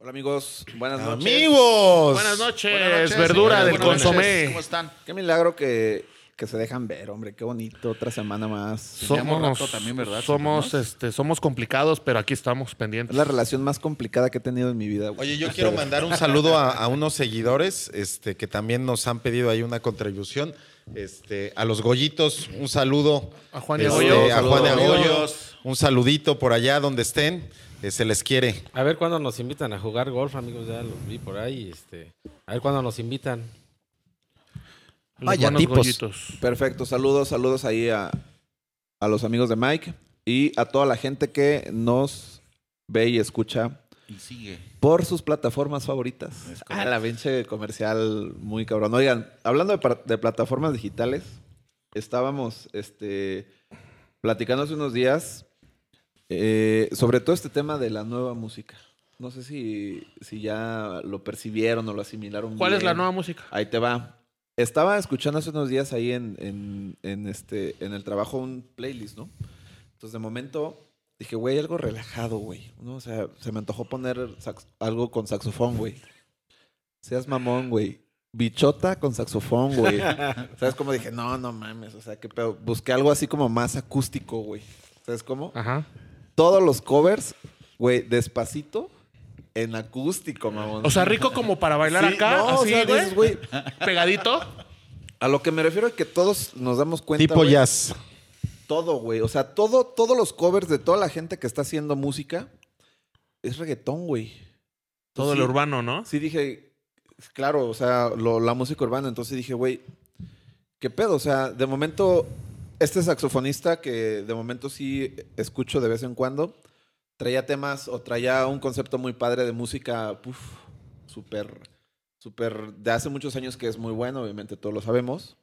Hola amigos, buenas noches. Amigos. Buenas noches, Buenas noches, verdura del consomé. ¿Cómo están? Qué milagro que, que se dejan ver, hombre, qué bonito, otra semana más. Somos, rato también, ¿verdad? somos, este, somos complicados, pero aquí estamos Es pendientes. la relación más complicada que he tenido en mi vida. güey. Oye, yo quiero mandar un saludo a, a unos seguidores este, que también nos han pedido ahí una contribución. Este, a los Goyitos, un saludo. A Juan y Este, a. Juan y a Goyo, Goyos. Un saludito por allá donde estén. eh, se les quiere. A ver cuándo nos invitan a jugar golf, amigos. Ya lo vi por ahí. Este, a ver cuándo nos invitan. Los Vaya buenos tipos. gollitos. Perfecto, saludos, saludos ahí a, a los amigos de Mike y a toda la gente que nos ve y escucha Y sigue. por sus plataformas favoritas. Ah, la pinche comercial muy cabrón. Oigan, hablando de, de plataformas digitales, estábamos este, platicando hace unos días eh, sobre todo este tema de la nueva música. No sé si, si ya lo percibieron o lo asimilaron. ¿Cuál es la nueva música? Ahí te va. Estaba escuchando hace unos días ahí en, en, en este, en el trabajo un playlist, ¿no? Entonces, de momento, dije, güey, algo relajado, güey. ¿no? O sea, se me antojó poner algo con saxofón, güey. Seas mamón, güey. Bichota con saxofón, güey. ¿Sabes cómo dije? No, no mames. O sea, qué pedo. Busqué algo así como más acústico, güey. ¿Sabes cómo? Ajá. Todos los covers, güey, despacito, en acústico, mamón. O sea, rico como para bailar Sí, acá, no, o así, sea, güey. dices, güey, Pegadito. a lo que me refiero es que todos nos damos cuenta. tipo güey, jazz. Todo, güey. O sea, todo, todos los covers de toda la gente que está haciendo música es reggaetón, güey. Todo Sí. el urbano, ¿no? Sí, dije, claro, o sea, lo- la música urbana. Entonces dije, güey, ¿qué pedo? O sea, de momento, este saxofonista que de momento sí escucho de vez en cuando, traía temas o traía un concepto muy padre de música, súper, súper, de hace muchos años que es muy bueno, obviamente todos lo sabemos.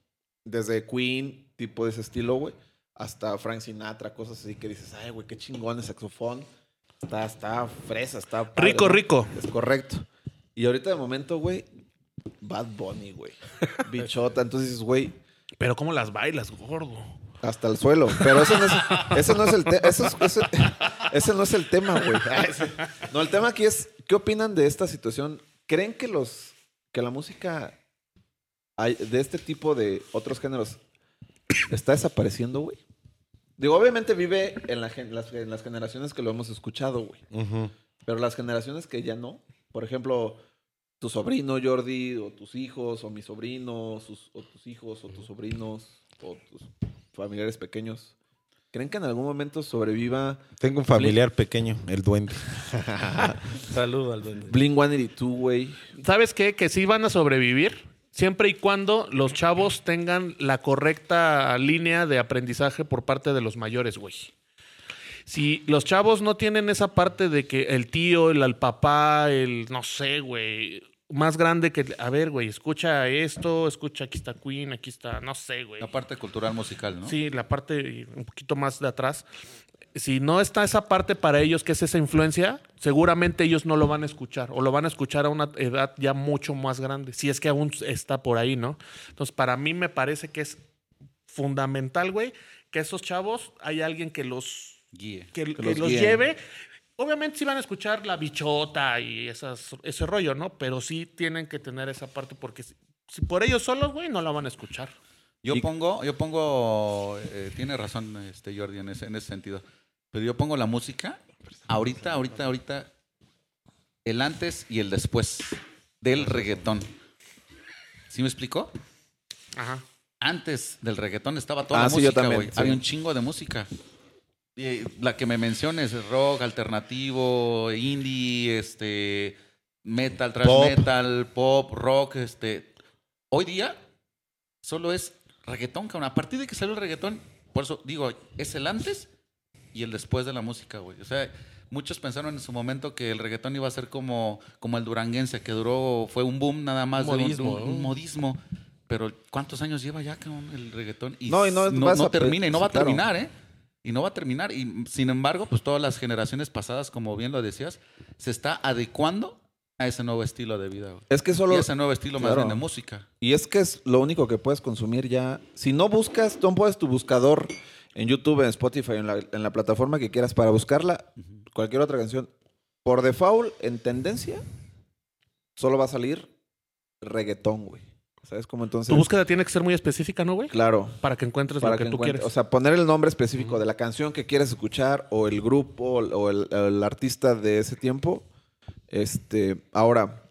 Desde Queen, tipo de ese estilo, güey, hasta Frank Sinatra, cosas así que dices, ay, güey, qué chingón el saxofón. Está, está fresa, está padre, Rico, rico. Es correcto. Y ahorita de momento, güey, Bad Bunny, güey. Bichota. Entonces dices, güey, Pero ¿cómo las bailas, gordo? Hasta el suelo. Pero eso no es, eso no es el tema. Eso es- eso- ese no es el tema, güey. No, el tema aquí es, ¿qué opinan de esta situación? ¿Creen que los que la música hay- de este tipo de otros géneros está desapareciendo, güey? Digo, obviamente vive en, la las, en las generaciones que lo hemos escuchado, güey. Pero las generaciones que ya no, por ejemplo, tu sobrino Jordi, o tus hijos, o mi sobrino, sus- o tus hijos, o tus sobrinos, o tus familiares pequeños, ¿creen que en algún momento sobreviva Tengo un familiar pequeño, el duende. Saludo al duende. Blink 182, güey? ¿Sabes qué? Que sí van a sobrevivir siempre y cuando los chavos tengan la correcta línea de aprendizaje por parte de los mayores, güey. Si los chavos no tienen esa parte de que el tío, el, el papá, el no sé, güey, más grande que, a ver, güey, escucha esto, escucha, aquí está Queen, aquí está, no sé, güey. La parte cultural musical, ¿no? Sí, la parte un poquito más de atrás. Si no está esa parte para ellos, que es esa influencia, seguramente ellos no lo van a escuchar o lo van a escuchar a una edad ya mucho más grande, si es que aún está por ahí, ¿no? Entonces, para mí me parece que es fundamental, güey, que esos chavos hay alguien que los, Guíe. que, que los lleve. Obviamente sí van a escuchar la bichota y esas, ese rollo, ¿no? Pero sí tienen que tener esa parte porque si, si por ellos solos, güey, no la van a escuchar. Yo Y- pongo, yo pongo, eh, tiene razón este Jordi en ese, en ese sentido. Pero yo pongo la música ahorita, ahorita, ahorita, el antes y el después del reggaetón. ¿Sí me explicó? Ajá. Antes del reggaetón estaba toda Ah, la sí, yo música, también, güey. sí. Había un chingo de música. La que me menciones, rock, alternativo, indie, este, metal, thrash Pop. metal, pop, rock, este. Hoy día solo es reggaetón, cabrón. A partir de que salió el reggaetón, por eso digo, es el antes y el después de la música, güey. O sea, muchos pensaron en su momento que el reggaetón iba a ser como, como el duranguense, que duró, fue un boom nada más de un- de Modismo, un, un modismo. Pero ¿cuántos años lleva ya cabrón, el reggaetón? Y No, y no no, a termina, y no va a terminar, ¿eh? Y no va a terminar. Y sin embargo, pues todas las generaciones pasadas, como bien lo decías, se está adecuando a ese nuevo estilo de vida, güey. Es que Y solo... ese nuevo estilo más bien de música. Y es que es lo único que puedes consumir ya. Si no buscas, tú pones tu buscador en YouTube, en Spotify, en la, en la plataforma que quieras para buscarla, cualquier otra canción, por default, en tendencia, solo va a salir reggaetón, güey. ¿Sabes cómo entonces? Tu búsqueda tiene que ser muy específica, ¿no, güey? Claro. Para que encuentres Para lo que, que tú encuentre- quieres. O sea, poner el nombre específico de la canción que quieres escuchar o el grupo o el, el artista de ese tiempo. Este, ahora,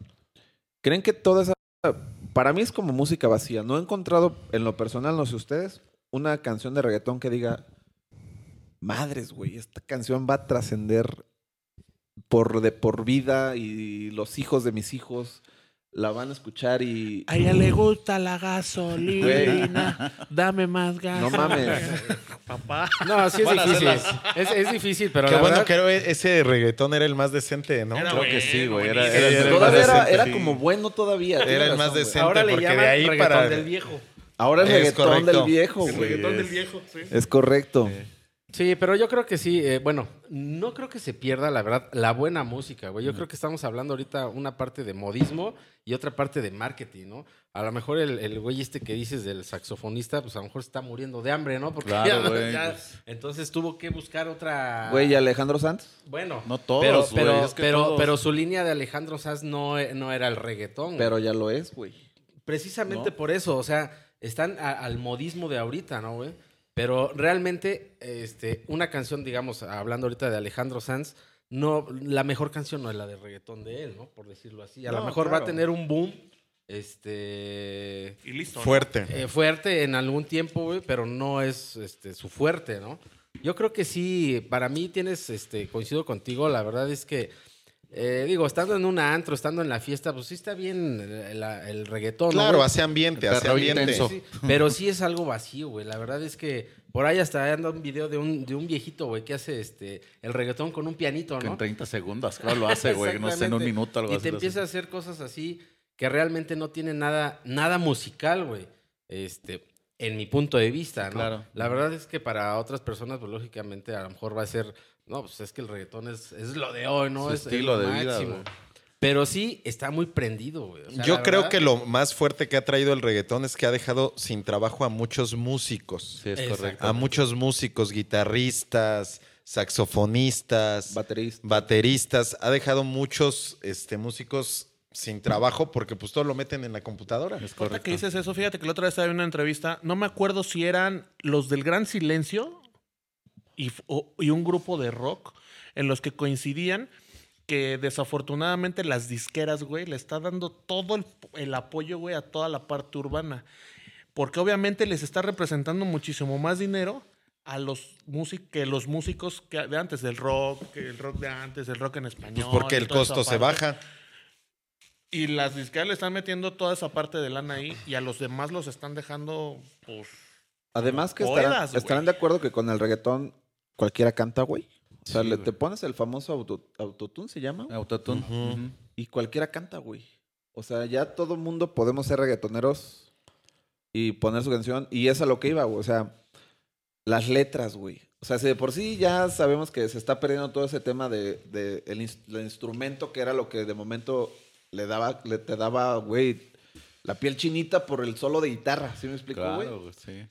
¿creen que toda esa... Para mí es como música vacía. No he encontrado, en lo personal, no sé ustedes, una canción de reggaetón que diga, madres, güey, esta canción va a trascender por, de por vida y los hijos de mis hijos la van a escuchar y... A ella le gusta la gasolina. Dame más gas. No mames. Papá. No, sí es Van a hacer difícil. Es, es difícil, pero Qué la bueno, verdad- creo que ese reggaetón era el más decente, ¿no? Era Creo que sí, güey. Era, era el Era. Todavía era, decente, era sí. como bueno todavía. Era tienes el más razón, güey. decente. Ahora le porque de llaman ahí reggaetón para- del viejo. Ahora es Es reggaetón correcto. del viejo, El güey. Reggaetón del viejo, sí. Es correcto. Sí, pero yo creo que sí. eh, bueno, no creo que se pierda, la verdad, la buena música, güey. Yo creo que estamos hablando ahorita una parte de modismo y otra parte de marketing, ¿no? A lo mejor el, el güey este que dices del saxofonista, pues a lo mejor está muriendo de hambre, ¿no? Porque Claro, ya- güey, ya- pues. entonces tuvo que buscar otra. Güey, ¿y Alejandro Sanz? Bueno, No todos, pero, güey, pero, es que pero, todos. pero su línea de Alejandro Sanz no, no era el reggaetón. güey. Pero ya lo es, güey. Precisamente ¿No? por eso, o sea, están a- al modismo de ahorita, ¿no, güey? Pero realmente, este, una canción, digamos, hablando ahorita de Alejandro Sanz, no, la mejor canción no es la de reggaetón de él, ¿no? Por decirlo así. A lo mejor va a tener un boom, este, Y listo. ¿no? Fuerte. eh, fuerte en algún tiempo, güey, pero no es este, su fuerte, ¿no? Yo creo que sí, para mí tienes, este, coincido contigo, la verdad es que, eh, digo, estando en un antro, estando en la fiesta, pues sí está bien el, el reggaetón. ¿no, Claro, hace ambiente, hace ambiente. Sí, pero sí es algo vacío, güey. La verdad es que por ahí hasta anda un video de un, de un viejito, güey, que hace este el reggaetón con un pianito, Que en ¿no? 30 segundos, claro, lo hace, güey. No sé, en un minuto algo Y así. te lo hace. empieza a hacer cosas así que realmente no tienen nada, nada musical, güey. Este, en mi punto de vista, ¿no? Claro. La verdad es que para otras personas, pues lógicamente a lo mejor va a ser, no, pues es que el reggaetón es, es lo de hoy, ¿no? Su es es estilo lo de vida, güey. Pero sí está muy prendido, güey. O sea, Yo creo verdad- que lo más fuerte que ha traído el reggaetón es que ha dejado sin trabajo a muchos músicos. Sí, es correcto. A muchos músicos, guitarristas, saxofonistas, Baterista. bateristas. Ha dejado muchos este, músicos sin trabajo porque pues todo lo meten en la computadora. Es correcto. que dices eso, fíjate que la otra vez estaba en una entrevista, no me acuerdo si eran los del Gran Silencio y, f- o- y un grupo de rock en los que coincidían que desafortunadamente las disqueras, güey, le está dando todo el, el apoyo, güey, a toda la parte urbana. Porque obviamente les está representando muchísimo más dinero a los músicos que los músicos que de antes del rock, que el rock de antes, el rock en español. Pues porque el costo se baja. Y las disqueras le están metiendo toda esa parte de lana ahí y a los demás los están dejando, pues. Además que estarán, estarán de acuerdo que con el reggaetón cualquiera canta, güey. O sea, Sí, le, te pones el famoso auto, autotune, ¿se llama? Autotune. Y cualquiera canta, güey. O sea, ya todo mundo podemos ser reggaetoneros y poner su canción. Y es a lo que iba, güey. O sea, las letras, güey. O sea, si de por sí ya sabemos que se está perdiendo todo ese tema de, de el, ins- el instrumento, que era lo que de momento le daba, le te daba, güey, la piel chinita por el solo de guitarra. ¿Sí me explico, güey? Claro, güey, sí.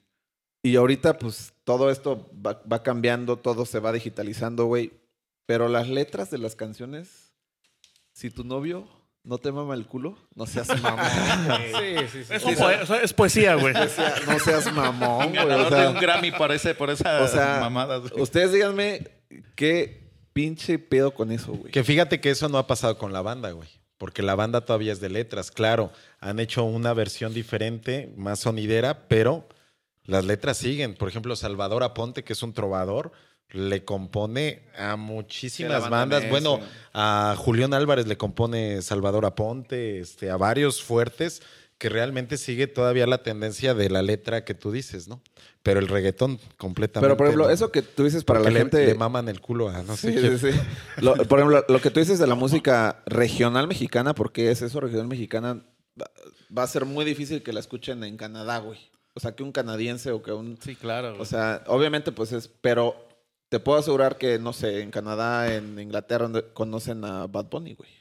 Y ahorita, pues, todo esto va, va cambiando, todo se va digitalizando, güey. Pero las letras de las canciones, si tu novio no te mama el culo, no seas mamón. Sí, sí, sí. Es, poe- sea, poesía, güey. Sea, no seas mamón, güey. O de un sea, Grammy por, ese, por esas o sea, mamadas. güey. ustedes díganme qué pinche pedo con eso, güey. Que fíjate que eso no ha pasado con la banda, güey. Porque la banda todavía es de letras, claro. Han hecho una versión diferente, más sonidera, pero las letras siguen. Por ejemplo, Salvador Aponte, que es un trovador, le compone a Sí, muchísimas banda bandas. Bueno, a Julián Álvarez le compone Salvador Aponte, este, a varios fuertes, que realmente sigue todavía la tendencia de la letra que tú dices, ¿no? Pero el reggaetón completamente. Pero, por ejemplo, no. eso que tú dices para la Porque le- gente... Le, maman el culo a no sé Sí, sí, sí. Lo- por ejemplo, lo que tú dices de la música regional mexicana, ¿por qué es eso regional mexicana? Va- Va a ser muy difícil que la escuchen en Canadá, güey. O sea, que un canadiense o que un... Sí, claro. güey. O sea, obviamente pues es... Pero te puedo asegurar que, no sé, en Canadá, en Inglaterra, conocen a Bad Bunny, güey.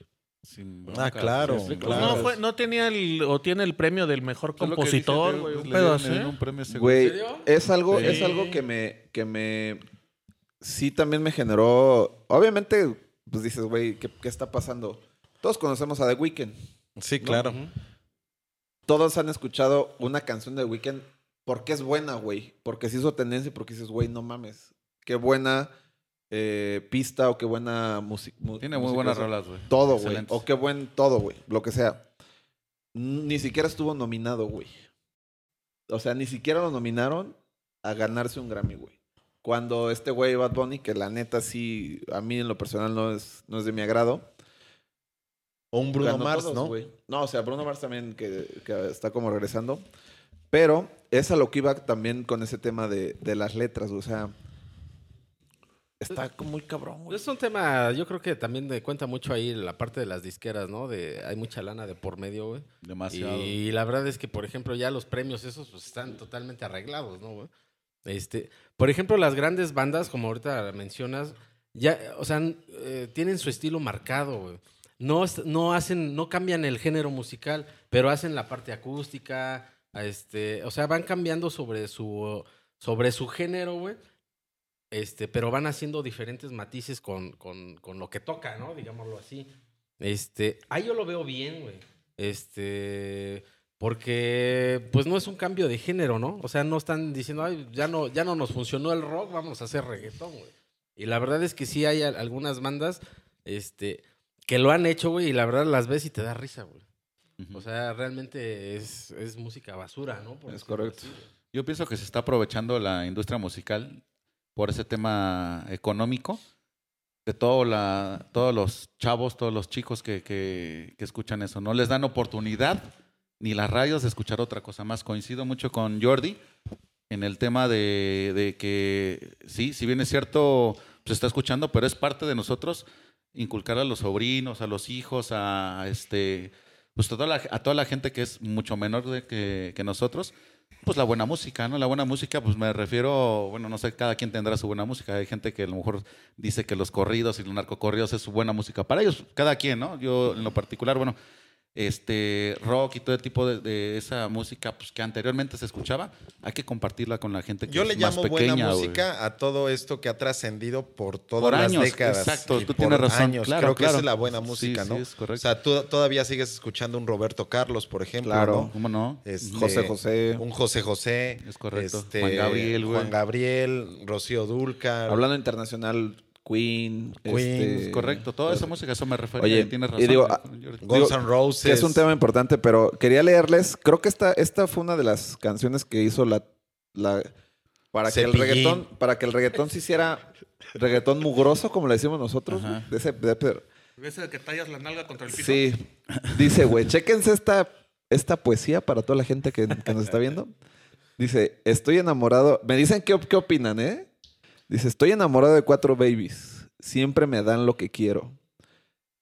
Sin Ah, claro, sí, sí, claro. no, fue, no tenía el, o tiene el premio del mejor compositor, dice, güey. pues, Un pedo así. un premio güey. Es algo, Sí. es algo que me, que me... Sí también me generó... Obviamente pues dices, güey, ¿qué, qué está pasando? Todos conocemos a The Weeknd. Sí, claro. Todos han escuchado una canción de The Weeknd porque es buena, güey. Porque se hizo tendencia y porque dices, güey, no mames. Qué buena eh, pista o qué buena música. Tiene muy buenas rolas, güey. Todo, güey. O qué buen todo, güey. Lo que sea. Ni siquiera estuvo nominado, güey. O sea, ni siquiera lo nominaron a ganarse un Grammy, güey. Cuando este güey Bad Bunny, que la neta sí, a mí en lo personal no es, no es de mi agrado. O un Bruno ganó Mars, todos, ¿no? güey. No, o sea, Bruno Mars también que, que está como regresando. Pero es a lo que iba también con ese tema de, de las letras, o sea. Está como muy cabrón, güey. Es un tema, yo creo que también de cuenta mucho ahí la parte de las disqueras, ¿no? De, hay mucha lana de por medio, güey. Demasiado. Y la verdad es que, por ejemplo, ya los premios esos pues, están totalmente arreglados, ¿no, güey? Este, por ejemplo, las grandes bandas, como ahorita mencionas, ya, o sea, eh, tienen su estilo marcado, güey. No, no hacen, no cambian el género musical, pero hacen la parte acústica, este, o sea, van cambiando sobre su, sobre su género, güey. Este, pero van haciendo diferentes matices con, con, con lo que toca, ¿no? Digámoslo así. Este, ahí yo lo veo bien, güey. Este, porque pues no es un cambio de género, ¿no? O sea, no están diciendo, ay, ya no, ya no nos funcionó el rock, vamos a hacer reggaetón, güey. Y la verdad es que sí hay al- algunas bandas, este, que lo han hecho, güey, y la verdad las ves y te da risa, güey. O sea, realmente es, es música basura, ¿no? Por Es correcto. así. Yo pienso que se está aprovechando la industria musical por ese tema económico de todo la, todos los chavos, todos los chicos que, que- que escuchan eso. No les dan oportunidad ni las radios de escuchar otra cosa más. Coincido mucho con Jordi en el tema de, de que sí, si bien es cierto, se está escuchando, pero es parte de nosotros inculcar a los sobrinos, a los hijos, a este pues toda la- a toda la gente que es mucho menor de que, que nosotros, pues la buena música, ¿no? La buena música, pues me refiero, bueno, no sé, cada quien tendrá su buena música. Hay gente que a lo mejor dice que los corridos y los narcocorridos es su buena música. Para ellos, cada quien, ¿no? Yo en lo particular, bueno, este rock y todo el tipo de, de esa música pues, que anteriormente se escuchaba, hay que compartirla con la gente que Yo es le más llamo pequeña. buena música a todo esto que ha trascendido por todas Por las años, décadas. exacto, y tú por tienes razón, años. claro, Creo que esa claro. es la buena Sí, música, sí, ¿no? es correcto. O sea, tú todavía sigues escuchando un Roberto Carlos, por ejemplo. Claro. ¿no? ¿Cómo no? Este, José José. Un José José. Es correcto. este, Juan Gabriel, güey. Juan Gabriel, Rocío Dulcar. Hablando internacional, Queen. Queen, este, Es correcto, toda esa música, eso me refiero. Oye, tienes y razón. digo, ah. Guns digo, N' Roses. Que es un tema importante, pero quería leerles. Creo que esta, esta fue una de las canciones que hizo la. la para que el reggaetón, para que el reggaetón se hiciera reggaetón mugroso, como le decimos nosotros, Ajá. de ese, de- de- ¿Ves que tallas la nalga contra el piso? Sí. Dice, güey, chéquense esta, esta poesía para toda la gente que, que nos está viendo. Dice, estoy enamorado. Me dicen qué, qué opinan, ¿eh? Dice, estoy enamorado de cuatro babies. Siempre me dan lo que quiero.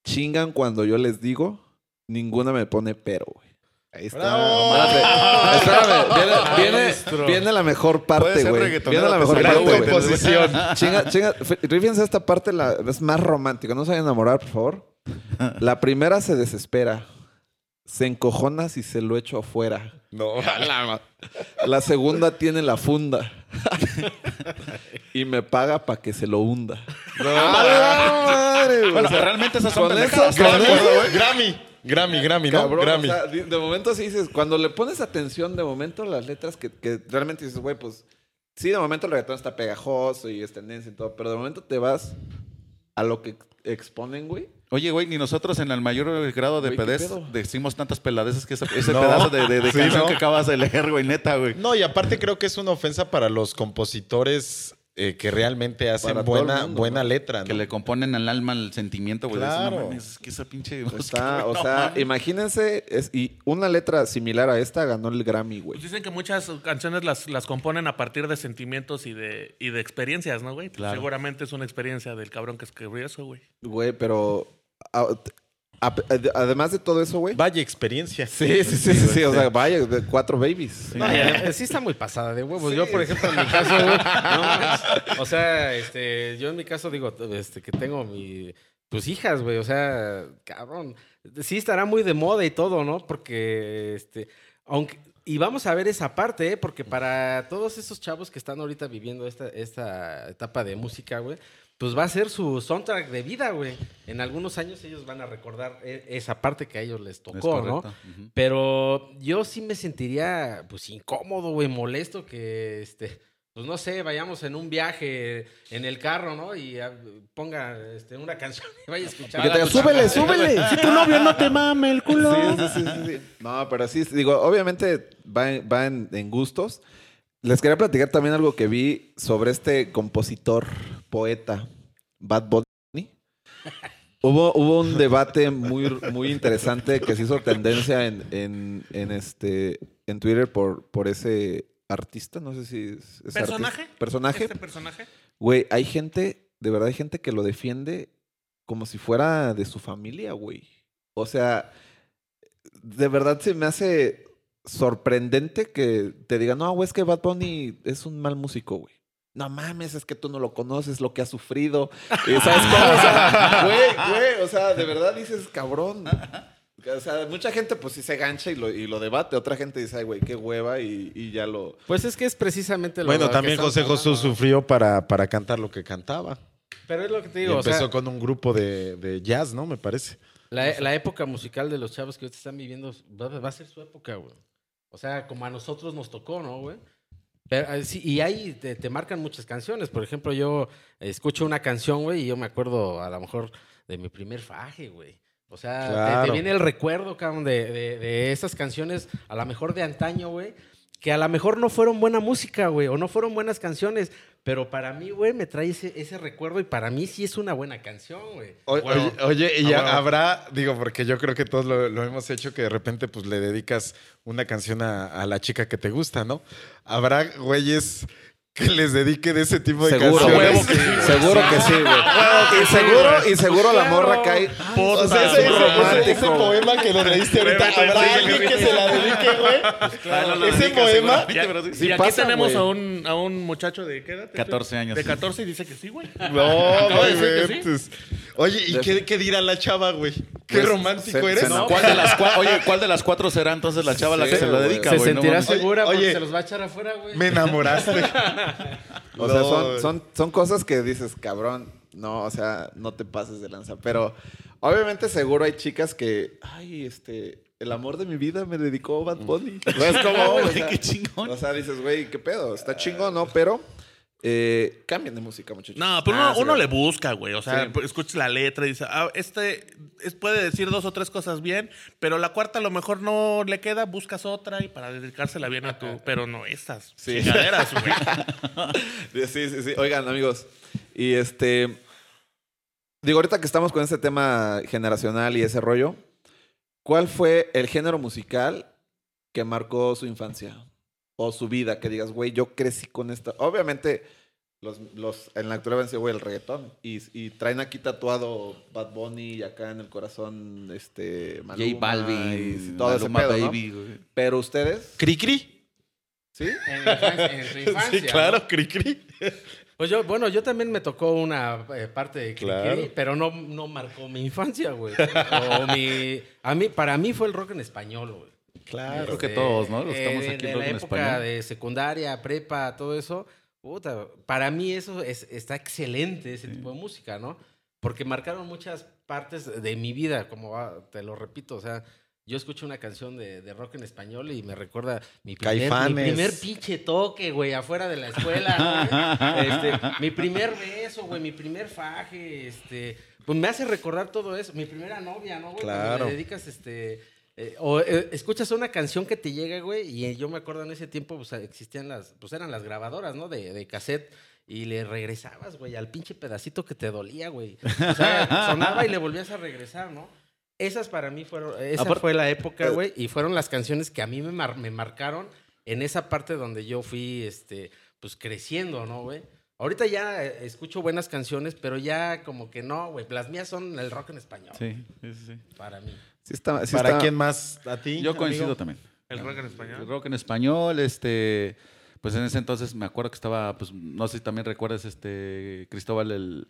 Chingan cuando yo les digo. Ninguna me pone pero, güey. Ahí está. ¡Bravo! Espérate, espérame. Viene, viene- viene la mejor parte, güey. Viene la mejor parte, güey. composición. Chinga, chinga. f- Rífense esta parte, la, es más romántica. No se vayan a enamorar, por favor. La primera se desespera. Se encojona si se lo echo afuera. No. La segunda tiene la funda. y me paga para que se lo hunda. Bueno, realmente esas son pendejadas, eso- ¿estás con de acuerdo, eso- güey? Grammy. Grammy, Grammy, ¿no? Cabrón, Grammy. o sea, de, de momento sí dices, cuando le pones atención, de momento las letras que, que realmente dices, güey, pues sí, de momento el reggaetón está pegajoso y es tendencia y todo, pero de momento te vas a lo que exponen, güey. Oye, güey, ni nosotros en el mayor grado de Güey, ¿qué pedez decimos tantas peladeces que ese, ese No. pedazo de, de- de Sí, canción ¿no? que acabas de leer, güey, neta, güey. No, y aparte creo que es una ofensa para los compositores eh, que realmente hacen Para buena, mundo, buena ¿no? letra. Que ¿no? le componen al alma el sentimiento, güey. decir, Claro. No mames, es que esa pinche Está, música, o sea, mames. imagínense, es, y una letra similar a esta ganó el Grammy, güey. Pues dicen que muchas canciones las, las componen a partir de sentimientos y de, y de experiencias, ¿no, güey? Claro. Seguramente es una experiencia del cabrón que escribió eso, güey. Güey, pero a- a- además de todo eso, güey. Vaya experiencia. Sí, sí, sí, sí, sí, o sea, vaya, de cuatro babies. No, y además, sí está muy pasada de huevos. Yo, por ejemplo, en mi caso, güey, no o sea, este, yo en mi caso digo, este, que tengo mi, pues hijas, güey, o sea, cabrón, sí estará muy de moda y todo, ¿no? Porque, este, aunque, y vamos a ver esa parte, ¿eh? Porque para todos esos chavos que están ahorita viviendo esta, esta etapa de música, güey, pues va a ser su soundtrack de vida, güey. En algunos años ellos van a recordar e- esa parte que a ellos les Es tocó, ¿no? Pero yo sí me sentiría, pues, incómodo, güey, molesto que, este, pues, no sé, vayamos en un viaje en el carro, ¿no? Y ah, ponga, este, una canción y vaya a escuchar. Y que te diga, súbele, súbele. Si tu novio no te mame el culo. Sí, sí, sí, sí, sí. No, pero sí, digo, obviamente va, en- va en, en gustos. Les quería platicar también algo que vi sobre este compositor, poeta, Bad Bunny. Hubo, hubo un debate muy, muy interesante que se hizo tendencia en, en, en este, en Twitter por, por ese artista, no sé si es... es ¿Personaje? artista. Personaje. ¿Este personaje? Güey, hay gente, de verdad hay gente que lo defiende como si fuera de su familia, güey. O sea, de verdad se me hace sorprendente que te digan, no, güey, es que Bad Bunny es un mal músico, güey. No mames, es que tú no lo conoces, lo que ha sufrido. Y, ¿Sabes cómo? O sea, güey, güey, o sea, de verdad dices, cabrón. O sea, mucha gente pues sí se gancha y lo, y lo debate. Otra gente dice, ay, güey, qué hueva y, y ya lo... Pues es que es precisamente lo Bueno, que también José ¿no? sufrió para, para cantar lo que cantaba. Pero es lo que te Y digo, o empezó sea, con un grupo de, de jazz, ¿no? Me parece. la, la época musical de los chavos que ahorita están viviendo va, va a ser su época, güey. O sea, como a nosotros nos tocó, ¿no, güey? Pero, sí, y ahí te, te marcan muchas canciones. Por ejemplo, yo escucho una canción, güey, y yo me acuerdo a lo mejor de mi primer faje, güey. O sea, te- viene el recuerdo, cabrón, de, de, de esas canciones, a lo mejor de antaño, güey, que a lo mejor no fueron buena música, güey, o no fueron buenas canciones, pero para mí, güey, me trae ese, ese recuerdo y para mí sí es una buena canción, güey. O-. Oye, oye, y ya habrá, digo, porque yo creo que todos lo, lo hemos hecho, que de repente pues le dedicas una canción a, a la chica que te gusta, ¿no? Habrá güeyes que les dedique de ese tipo de Seguro, canciones. que sí, güey. seguro que sí, güey. Y seguro, y seguro la morra cae. Puta O sea, ese, ese- ese- ese poema que lo leíste ahorita, habrá alguien que se la dedique, güey. ese poema. Y, a- Sí y aquí pasa, tenemos güey. a un, a un muchacho de ¿qué edad? 14 años, De sí. 14 y dice que sí, güey. No, Acaba no. Oye, ¿y qué, qué dirá la chava, güey? Qué Pues, romántico se- eres. se ¿no? ¿Cuál de las cua- Oye, ¿cuál de las cuatro será entonces la chava a la que Sí, se lo güey. dedica, Se güey? No sentirá mames. segura porque Oye. se los va a echar afuera, güey. Me enamoraste. O sea, No, son, güey. son, son cosas que dices, cabrón, no, o sea, no te pases de lanza. Pero obviamente seguro hay chicas que, ay, este, el amor de mi vida me dedicó Bad Bunny. ¿Ves cómo? O sea, Qué chingón. o sea, dices, güey, ¿qué pedo? Está chingón, ¿no? Pero eh, cambien de música, muchachos. No, pero Ah, uno, güey. le busca, güey. O sea, Sí. pues, escuchas la letra y dice, ah, este es- puede decir dos o tres cosas bien, pero la cuarta a lo mejor no le queda, buscas otra y para dedicársela bien a tu. Pero no esas Sí. chingaderas, güey. Sí, sí, sí. Oigan, amigos. Y este. Digo, ahorita que estamos con este tema generacional y ese rollo, ¿cuál fue el género musical que marcó su infancia? O su vida, que digas, güey, yo crecí con esta. Obviamente, los, los en la actualidad van a decir, güey, el reggaetón. Y, y traen aquí tatuado Bad Bunny y acá en el corazón, este. J Maluma Balvin, y todo ese Maluma pedo. Baby, güey. Pero ustedes, ¿Cri cri? ¿sí? En, la infancia- en tu infancia. Sí, claro, ¿no? cri cri. Pues yo, bueno, yo también me tocó una eh, parte de Cri Claro. Cri, pero no, no marcó mi infancia, güey. O mi, a mí, para mí fue el rock en español, güey. Claro. Creo que todos, ¿no? Los que estamos eh, aquí de en rock la en época español. de secundaria, prepa, todo eso. Puta, para mí eso es, está excelente, ese tipo de música, ¿no? Porque marcaron muchas partes de mi vida, como va- te lo repito, o sea, yo escucho una canción de, de rock en español y me recuerda mi primer, mi primer pinche toque, güey, afuera de la escuela. Este, mi primer beso, güey, mi primer faje, este, pues me hace recordar todo eso, mi primera novia, ¿no, güey? Cuando Claro. le dedicas, este, eh, o eh, escuchas una canción que te llega, güey, y eh, yo me acuerdo en ese tiempo, pues existían las, pues eran las grabadoras, ¿no? De, de cassette. Y le regresabas, güey, al pinche pedacito que te dolía, güey. O sea, sonaba y le volvías a regresar, ¿no? Esas para mí fueron, esa fue la época, güey, y fueron las canciones que a mí me, mar- me marcaron en esa parte donde yo fui, este, pues creciendo, ¿no, güey? Ahorita ya escucho buenas canciones, pero ya como que no, güey. Las mías son el rock en español. Sí, sí, sí. Para mí. Sí está, sí ¿Para está- quién más? ¿A ti? Yo coincido amigo? también. El rock en El español. rock en español, este, pues en ese entonces me acuerdo que estaba, pues no sé si también recuerdas, este, Cristóbal, el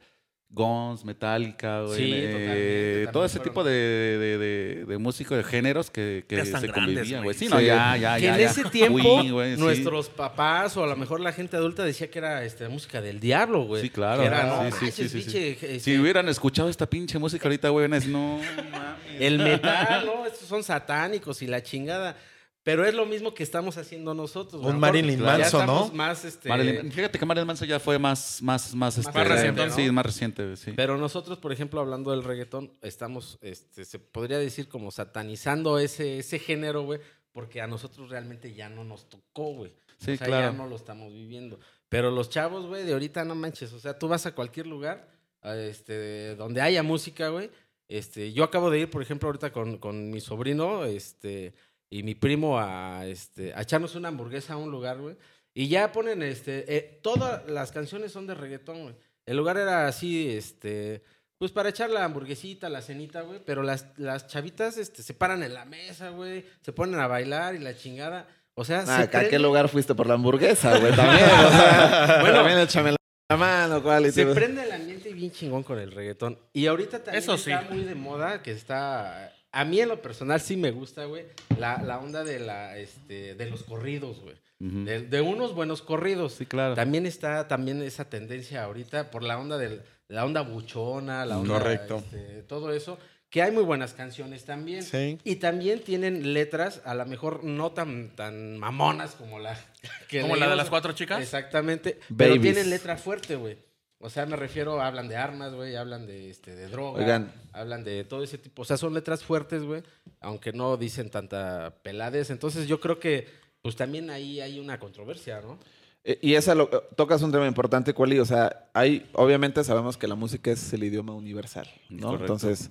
Guns, Metallica, güey. Sí, eh, totalmente, todo ese fueron- tipo de, de, de, de músicos, de géneros que, que Ya están se convivían, güey. Sí, no, Sí. ya, ya, que ya. en ya. ese tiempo Queen, güey, sí. nuestros papás o a lo mejor la gente adulta decía que era este, música del diablo, güey. Sí, claro. Que era, no, Sí, sí, manches, sí, sí, sí. pinche, este, Si hubieran escuchado esta pinche música ahorita, güey, no, mames. El metal, ¿no? Estos son satánicos y la chingada. Pero es lo mismo que estamos haciendo nosotros. Un Marilyn Manson, estamos ¿no? Más, este, Marilyn- fíjate que Marilyn Manson ya fue más, más, más, este, reciente, ¿no? Sí, más reciente, güey, sí. Pero nosotros, por ejemplo, hablando del reggaetón, estamos, este, se podría decir como satanizando ese, ese género, güey, porque a nosotros realmente ya no nos tocó, güey. Sí, o sea, claro. ya no lo estamos viviendo. Pero los chavos, güey, de ahorita no manches. O sea, tú vas a cualquier lugar, este, donde haya música, güey. Este, yo acabo de ir, por ejemplo, ahorita con, con mi sobrino, este, y mi primo a, este, a echarnos una hamburguesa a un lugar, güey. Y ya ponen, este, eh, todas las canciones son de reggaetón, güey. El lugar era así, este, pues para echar la hamburguesita, la cenita, güey. Pero las, las chavitas, este, se paran en la mesa, güey. Se ponen a bailar y la chingada. O sea, Ah, se ¿A qué prende- lugar fuiste por la hamburguesa, güey? También, o sea, bueno, también échame la mano, cuál y Se todo. prende el ambiente bien chingón con el reggaetón. Y ahorita también Eso está sí. muy de moda, que está... A mí en lo personal sí me gusta, güey, la, la onda de, la, este, de los corridos, güey. De, de unos buenos corridos. Sí, claro. También está también esa tendencia ahorita por la onda del, la onda buchona, la onda... Correcto. este, todo eso. Que hay muy buenas canciones también. Sí. Y también tienen letras, a lo mejor no tan, tan mamonas como la... que ¿Como la de las cuatro chicas? Exactamente. Pero Babies. tienen letra fuerte, güey. O sea, me refiero, hablan de armas, güey, hablan de, este, de droga, Oigan. hablan de todo ese tipo. O sea, son letras fuertes, güey, aunque no dicen tanta pelades. Entonces yo creo que, pues también ahí hay una controversia, ¿no? Eh, Y esa lo, tocas un tema importante, Cuali. O sea, hay, obviamente sabemos que la música es el idioma universal, ¿no? Correcto. Entonces,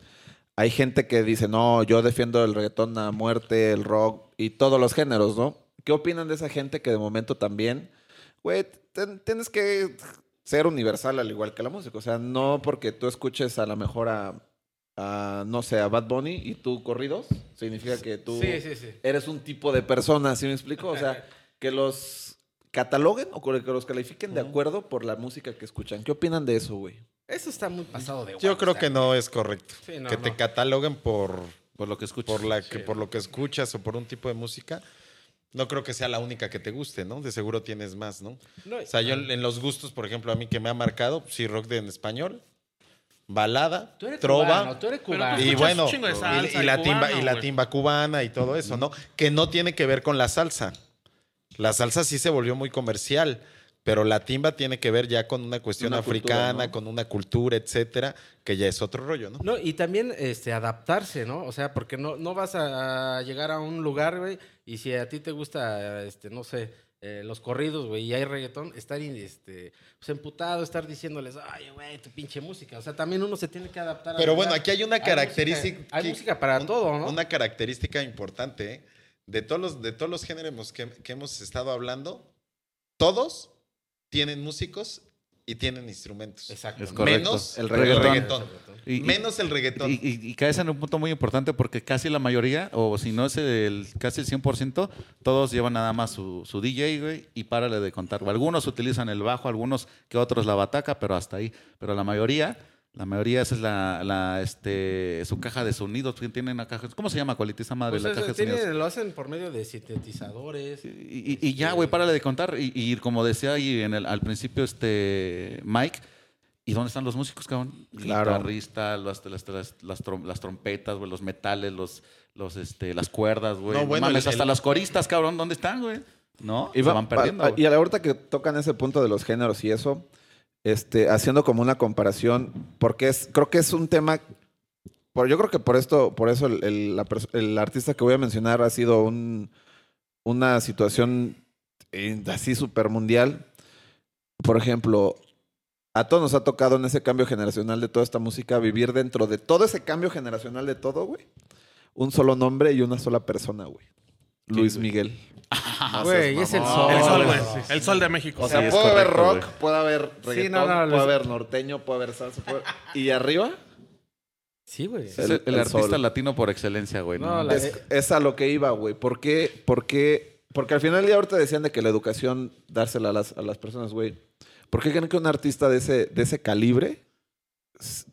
hay gente que dice, no, yo defiendo el reggaetón a muerte, el rock y todos los géneros, ¿no? ¿Qué opinan de esa gente que de momento también, güey, ten- tienes que ser universal al igual que la música? O sea, no porque tú escuches a lo mejor a, a, no sé, a Bad Bunny y tú corridos, significa que tú Sí, sí, sí. eres un tipo de persona, ¿sí me explico? O sea, que los cataloguen o que los califiquen de acuerdo por la música que escuchan. ¿Qué opinan de eso, güey? Eso está muy pasado de Yo creo que no es correcto. Sí, no, que te cataloguen por, Por lo que por, la, que, por lo que escuchas o por un tipo de música. No creo que sea la única que te guste, ¿no? De seguro tienes más, ¿no? No, O sea, yo en los gustos, por ejemplo, a mí que me ha marcado, sí, rock de en español, balada, tú eres trova. cubano, tú eres cubano. tú Y bueno, de y- salsa y, la timba, cubano, y la timba cubana y todo eso, ¿no? Que no tiene que ver con la salsa. La salsa sí se volvió muy comercial, pero la timba tiene que ver ya con una cuestión Una cultura, africana, ¿no? con una cultura, etcétera, que ya es otro rollo, ¿no? No, y también este, adaptarse, ¿no? O sea, porque no, no vas a, llegar a un lugar, güey, y si a ti te gusta, este, no sé, eh, los corridos, güey, y hay reggaetón, estar este, pues, emputado, estar diciéndoles, ay, güey, tu pinche música. O sea, también uno se tiene que adaptar. Pero bueno, aquí hay una Hay característica. música- Hay música para un- todo, ¿no? Una característica importante, ¿eh? De todos los, de todos los géneros que, que hemos estado hablando, todos tienen músicos y tienen instrumentos. Exacto. Es correcto. Menos El el reggaetón. reggaetón. Y- Menos el reggaetón. Y, y- y caes en un punto muy importante porque casi la mayoría, o si no es el casi el 100%, todos llevan nada más su, su DJ, güey, y párale de contar. Algunos utilizan el bajo, algunos que otros la bataca, pero hasta ahí. Pero la mayoría, la mayoría esa es la, la, este, su caja de sonidos. Tienen una caja, ¿Cómo se llama, cualita esa madre? Pues, la es- caja de tiene- sonidos. lo hacen por medio de sintetizadores. Y, y- y ya, güey, párale de contar. Y, y como decía ahí en el, al principio este Mike, ¿y dónde están los músicos, cabrón? Claro. Guitarristas, las, las, las, las trom- las trompetas, güey, los metales, los, los, este, las cuerdas, güey. No, No, bueno, mames, el- hasta el- las coristas, cabrón, ¿dónde están, güey? ¿No? Y Se va- van perdiendo. a- güey. y a la ahorita que tocan ese punto de los géneros y eso, este, haciendo como una comparación, porque es, creo que es un tema, por, yo creo que por esto, por eso el, el- la pers- el artista que voy a mencionar ha sido un, una situación eh, así súper mundial. Por ejemplo, a todos nos ha tocado en ese cambio generacional de toda esta música vivir dentro de todo ese cambio generacional de todo, güey. Un solo nombre y una sola persona, güey. Luis Miguel. Güey, es el sol. El sol, güey. Sí, sí, El sol de México. O Sí, sea, es puede haber rock, güey. puede haber reggaetón, no, no, puede los- haber norteño, puede haber salsa. puede- ¿Y arriba? Sí, güey. Es el, el- el el artista sol. latino por excelencia, güey. No, ¿no? la- Es, es a lo que iba, güey. ¿Por qué? ¿Por qué? Porque al final del día ahorita decían de que la educación dársela a las, a las personas, güey. ¿Por qué creen que un artista de ese, de ese calibre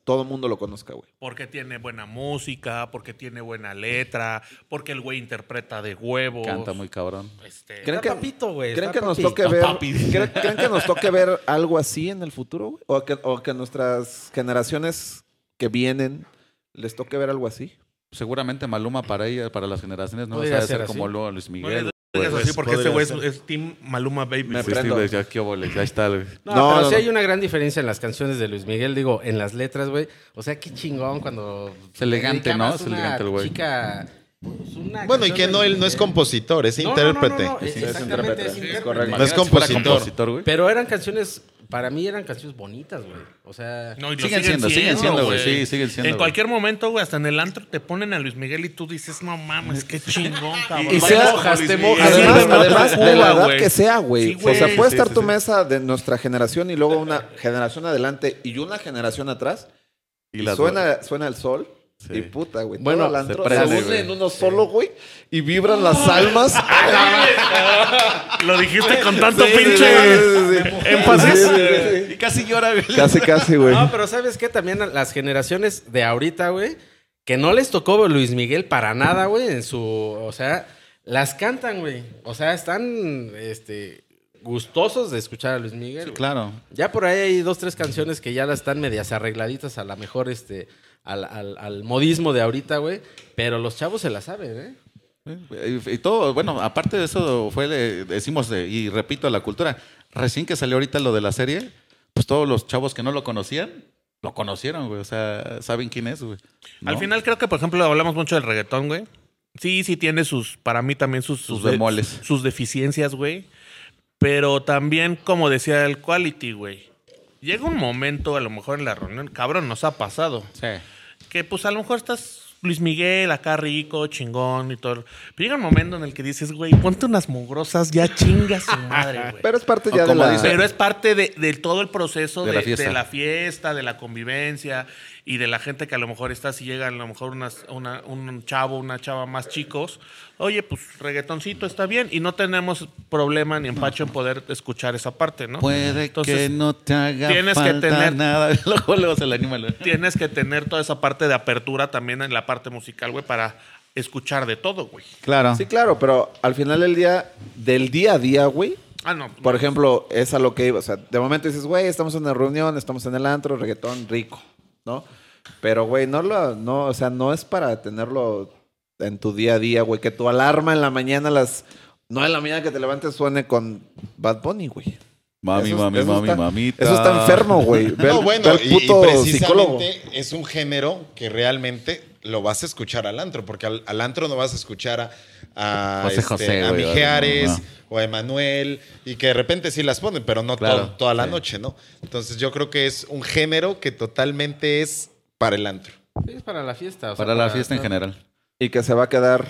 todo el mundo lo conozca, güey. Porque tiene buena música, porque tiene buena letra, porque el güey interpreta de huevos. Canta muy cabrón. Este, ¿Creen que, papito, güey, ¿creen que nos toque ver. ¿creen, creen que nos toque ver algo así en el futuro, güey? O que, o que nuestras generaciones que vienen les toque ver algo así. Seguramente Maluma para ella, para las generaciones, no va a ser ser como Luis Miguel. Pues, así porque este podría güey es, es Team Maluma Baby. Me Sí, prendo. sí, ya, qué óvole, ya está. güey. No, No, pero no, sí hay una gran diferencia en las canciones de Luis Miguel, digo, en las letras, güey. O sea, qué chingón cuando... Es elegante, ¿no? Es una elegante el güey. Chica, pues, una Bueno, y que no, él no es compositor, es No, no, no, no, intérprete. no, es- intérprete, es es intérprete. correcto. No es compositor. compositor, güey. Pero eran canciones, para mí eran canciones bonitas, güey. O sea... No, y lo Siguen siendo, siguen siendo, güey. Sí, siguen siendo, En cualquier momento, güey, hasta en el antro te ponen a Luis Miguel y tú dices, no mames, qué chingón, cabrón. Y sea- mojas, te Luis mojas. Miguel. Además, de la edad que sea, güey. Sí, o sea, puede Sí, estar sí, tu sí. mesa de nuestra generación y luego una generación adelante y una generación atrás. Y Y, suena, suena el sol. Sí. Y puta, güey. Bueno, antro se se, prende, une güey. en uno solo, güey. Y vibran las almas. Lo dijiste con tanto Sí, pinche sí, sí, sí. énfasis. Sí, sí, sí. Y casi llora, güey. Casi, casi, güey. No, pero ¿sabes qué? También las generaciones de ahorita, güey, que no les tocó Luis Miguel para nada, güey, en su... O sea, las cantan, güey. O sea, están, este... Gustosos de escuchar a Luis Miguel. Claro. Ya por ahí hay dos, tres canciones que ya las están medias arregladitas a la mejor, este... Al, al- al modismo de ahorita, güey. Pero los chavos se la saben, ¿eh? Y, y todo, bueno, aparte de eso, fue, le- decimos, eh, y repito, la cultura. Recién que salió ahorita lo de la serie, pues todos los chavos que no lo conocían, lo conocieron, güey. O sea, saben quién es, güey. ¿No? Al final creo que, por ejemplo, hablamos mucho del reggaetón, güey. Sí, sí tiene sus, para mí también sus, Sus sus deficiencias, güey. Pero también, como decía el quality, güey. Llega un momento, a lo mejor en la reunión, cabrón, nos ha pasado. Sí. Que pues a lo mejor estás Luis Miguel acá rico, chingón y todo. Pero llega un momento en el que dices, güey, ponte unas mugrosas, ya chingas su madre, güey. Pero es parte ya de la... dice- Pero es parte de, de todo el proceso De de, la fiesta. de la fiesta, de la convivencia y de la gente que a lo mejor está, si llegan a lo mejor unas- una- un chavo, una chava más chicos, oye, pues reggaetoncito está bien y no tenemos problema ni empacho en poder escuchar esa parte, ¿no? Puede Entonces, que no te haga tienes que tener- nada. Luego, luego se le anima. el- Tienes que tener toda esa parte de apertura también en la parte musical, güey, para escuchar de todo, güey. Claro. Sí, claro, pero al final del día, del día a día, güey, Ah, no. por ejemplo, es a lo que iba. O sea, de momento dices, güey, estamos en una reunión, estamos en el antro, reggaetón rico, ¿no? Pero, güey, no lo, no, o sea, no es para tenerlo en tu día a día, güey. Que tu alarma en la mañana a las 9 de la mañana que te levantes suene con Bad Bunny, güey. Mami, Eso es- mami, eso mami, está- mamita. Eso está enfermo, güey. Ve No, bueno, y, y puto psicólogo. precisamente es un género que realmente lo vas a escuchar al antro, porque al, al antro no vas a escuchar a, a, José este, José, a güey, Mijares no, no. o a Emanuel, y que de repente sí las ponen, pero no Claro, to- toda la sí. noche, ¿no? Entonces yo creo que es un género que totalmente es para el antro. Sí, es para la fiesta. o sea, Para la fiesta en general. Y que se va a quedar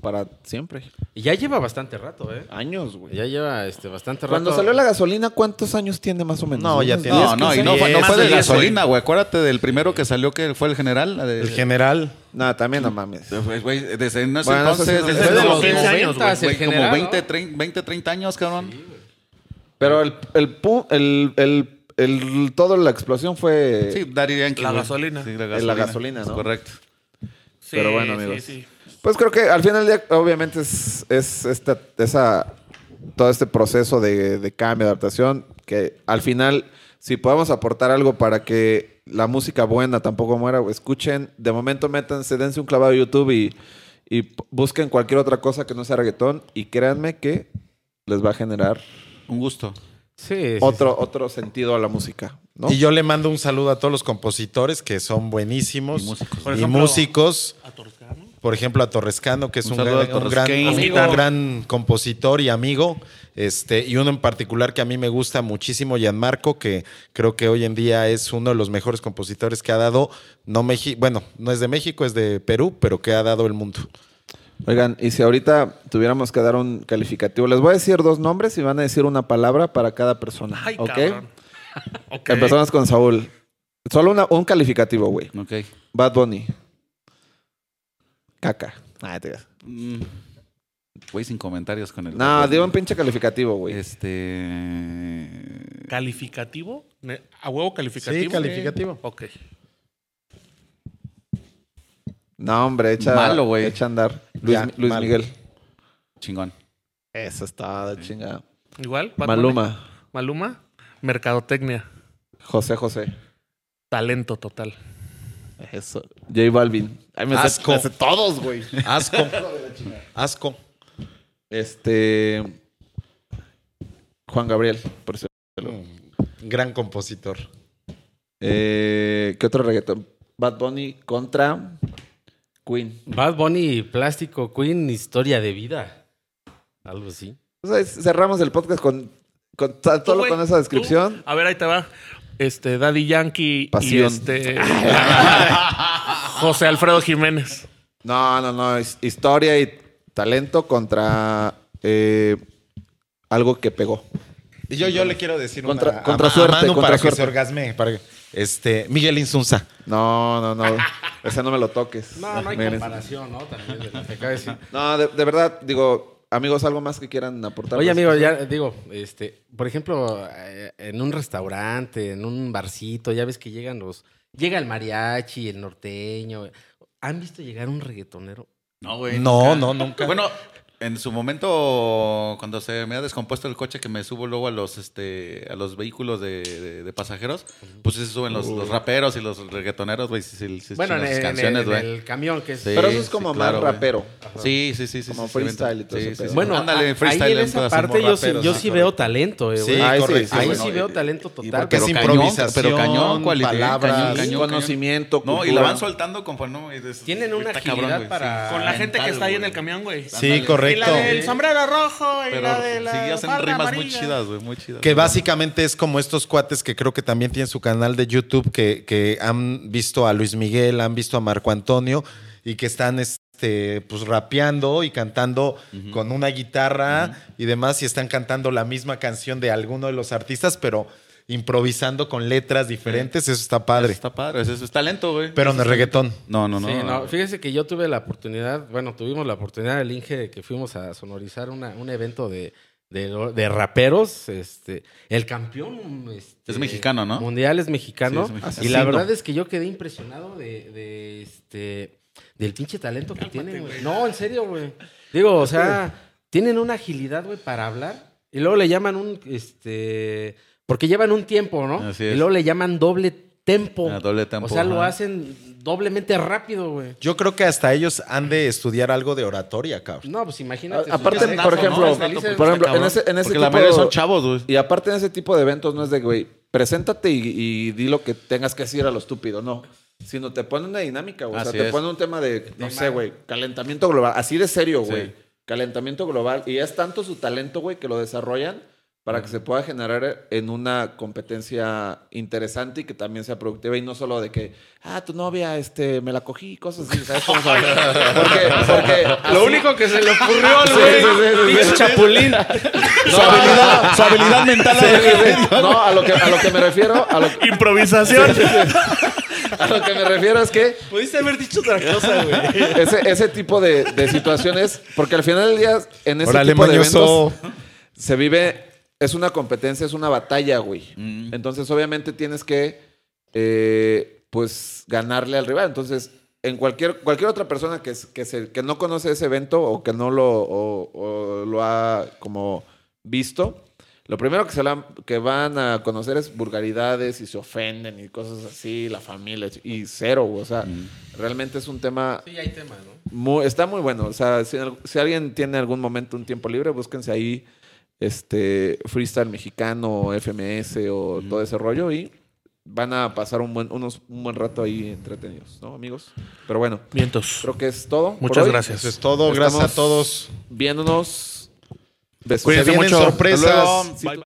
para siempre. Y ya lleva bastante rato, ¿eh? Años, güey. Ya lleva este, bastante rato. Cuando salió la gasolina, ¿cuántos años tiene más o menos? No, ya ¿Unos tiene- 10, No, no, 15? y no, fue- no fue de de 10, gasolina, güey. Acuérdate del primero que salió que fue el general. de- El general. No, también no mames. Pues, güey, desde ese Bueno, eso sí entonces, no- desde Desde los los 15 años, güey. el güey, como general, 20, ¿no? 30, 20, 30 años, cabrón. Pero el, el, pu- el, el, el- todo la explosión fue... Sí, Daddy Yankee. La güey. gasolina. Sí, la En gasolina. la gasolina, ¿no? Es correcto. Sí, Pero bueno, sí, amigos. sí. Pues creo que al final del día, obviamente, es, es esta, esa, todo este proceso de, de cambio, de adaptación, que al final, si podemos aportar algo para que la música buena tampoco muera, escuchen, de momento métanse, dense un clavado a YouTube y, busquen cualquier otra cosa que no sea reggaetón y créanme que les va a generar Un gusto. Sí, sí, otro, otro sentido a la música, ¿no? Y yo le mando un saludo a todos los compositores que son buenísimos. Y músicos. Por Y ejemplo, músicos. a Toscano. Por ejemplo, a Torrescano, que es Un gran, un gran compositor y amigo. Este, y uno en particular que a mí me gusta muchísimo, Gianmarco, que creo que hoy en día es uno de los mejores compositores que ha dado, no México, bueno, no es de México, es de Perú, pero que ha dado el mundo. Oigan, y si ahorita tuviéramos que dar un calificativo, les voy a decir dos nombres y van a decir una palabra para cada persona. Ay, ¿Ok? cabrón. Ok. Empezamos con Saúl. Solo una- un calificativo, güey. Ok. Bad Bunny. Caca. Ah, te digas. Mm. Güey, sin comentarios con el. No, dio un pinche calificativo, güey. Este. ¿Calificativo? ¿A huevo calificativo? Sí, calificativo. Ok. No, hombre, echa, Malo, güey. echa a andar. Luis, Ya, Luis malo. Miguel. Chingón. Eso está de chingada. Igual. Bad Bunny. Maluma. Maluma. Mercadotecnia. José José. Talento total. Eso. J Balvin. Ay, me sé- Asco. me sé todos, güey. Asco. Asco. Este. Juan Gabriel, por cierto. Gran compositor. Eh, ¿Qué otro reggaetón? Bad Bunny contra Queen. Bad Bunny, Plástico Queen, historia de vida. Algo así. Cerramos el podcast con, con solo con esa descripción. tú. A ver, ahí te va. Este, Daddy Yankee Pasión. y este. José Alfredo Jiménez. No, no, no. historia y talento contra eh, algo que pegó. Y yo, yo le quiero decir Contra- una, contra a, a suerte, Manu contra para suerte. que se orgasme. Para que- este, Miguel Insunza. No, no, no. Ese no me lo toques. No, no hay Miren. comparación, ¿no? También de decir. No, de, de verdad, digo, amigos, algo más que quieran aportar. Oye, amigo, ya digo, este, por ejemplo, eh, en un restaurante, en un barcito, ya ves que llegan los. Llega el mariachi, el norteño. ¿Han visto llegar un reggaetonero? No, güey. No, no, nunca. Bueno, en su momento, cuando se me ha descompuesto el coche que me subo luego a los este a los vehículos de, de- de pasajeros, pues sí se suben los, los raperos y los reggaetoneros, güey. Sí, sí, sí, Bueno, en, el- canciones, en güey. el camión, que es. Sí. Pero eso es como claro, más rapero. Sí, sí, sí, sí. Como sí, sí, freestyle y todo sí, sí, sí. Bueno, ándale, freestyle ahí en esa parte yo sí, raperos, yo sí, sí correcto. veo talento, Sí, güey. Sí, correcto. sí, Ahí sí veo talento total. porque es Pero improvisación, pero cañón, cualidad, palabras, cañón, cañón, cañón. conocimiento, No, y la van soltando conforme no. Tienen una agilidad para- Con la gente que está ahí en el camión, güey. Sí, Ándale. Correcto. Y la del sombrero rojo y Pero la de la sí, hacen rimas muy chidas, güey, muy chidas. Que básicamente es como estos cuates que creo que también tienen su canal de YouTube, que, que han visto a Luis Miguel, han visto a Marco Antonio y que están este, pues rapeando y cantando con una guitarra y demás y están cantando la misma canción de alguno de los artistas, pero improvisando con letras diferentes. Eso está padre. Está padre, eso es talento, güey. Pero no es reggaetón. No, no, no. Sí, no, fíjese que yo tuve la oportunidad, bueno, tuvimos la oportunidad del Inge de que fuimos a sonorizar una- un evento de, de, de raperos. Este, el campeón este, Es mexicano, ¿no? mundial es mexicano. Sí, es mexicano. y la verdad es que yo quedé impresionado de, de, este del pinche talento que tienen, güey. No, en serio, güey. Digo, o sea, tienen una agilidad, güey, para hablar. Y luego le llaman un, este, porque llevan un tiempo, ¿no? Así y luego le llaman doble tempo. Ah, doble tempo, O sea, lo hacen doblemente rápido, güey. Yo creo que hasta ellos han de estudiar algo de oratoria, cabrón. No, pues imagínate. A- aparte, por ejemplo, sus felices- por ejemplo, en ese, en ese Porque la tipo mayoría de- son chavos, güey. Y aparte en ese tipo de eventos no es de, güey, preséntate y, y di lo que tengas que decir a lo estúpido, no. Sino te pone una dinámica, güey. O sea, Así te es. pone un tema de, no De sé, güey, calentamiento global. Así de serio, Sí. güey. Calentamiento global. Y es tanto su talento, güey, que lo desarrollan para que se pueda generar en una competencia interesante y que también sea productiva y no solo de que, ah, tu novia, este, me la cogí, cosas así, ¿sabes cómo sabes? Porque, porque Lo así- único que se le ocurrió al güey. sí, sí, sí, pinche sí. chapulín. Su habilidad, su habilidad mental. Sí, sí, sí. No, a lo que, a lo que me refiero, a lo, Improvisación. a lo que me refiero es que Pudiste haber dicho otra cosa, güey. ese, ese tipo de, de situaciones, porque al final del día, en ese Órale, tipo de mañoso. eventos, se vive, es una competencia, es una batalla, güey. Mm. Entonces, obviamente, tienes que, eh, pues, ganarle al rival. Entonces, en cualquier, cualquier otra persona que, es- que, se, que no conoce ese evento o que no lo, o- o lo ha como visto, lo primero que, se la- que van a conocer es vulgaridades y se ofenden y cosas así, la familia, y cero, güey. O sea, realmente es un tema Sí, hay tema, ¿no? muy- está muy bueno. O sea, si, si alguien tiene algún momento un tiempo libre, búsquense ahí este freestyle mexicano, FMS o todo ese rollo y van a pasar un buen, unos, un buen rato ahí entretenidos, ¿no, amigos? Pero bueno, Vientos. creo que es todo. Muchas gracias. Eso es todo. Gracias a todos. Viéndonos. Besos. Cuídense mucho. sorpresas.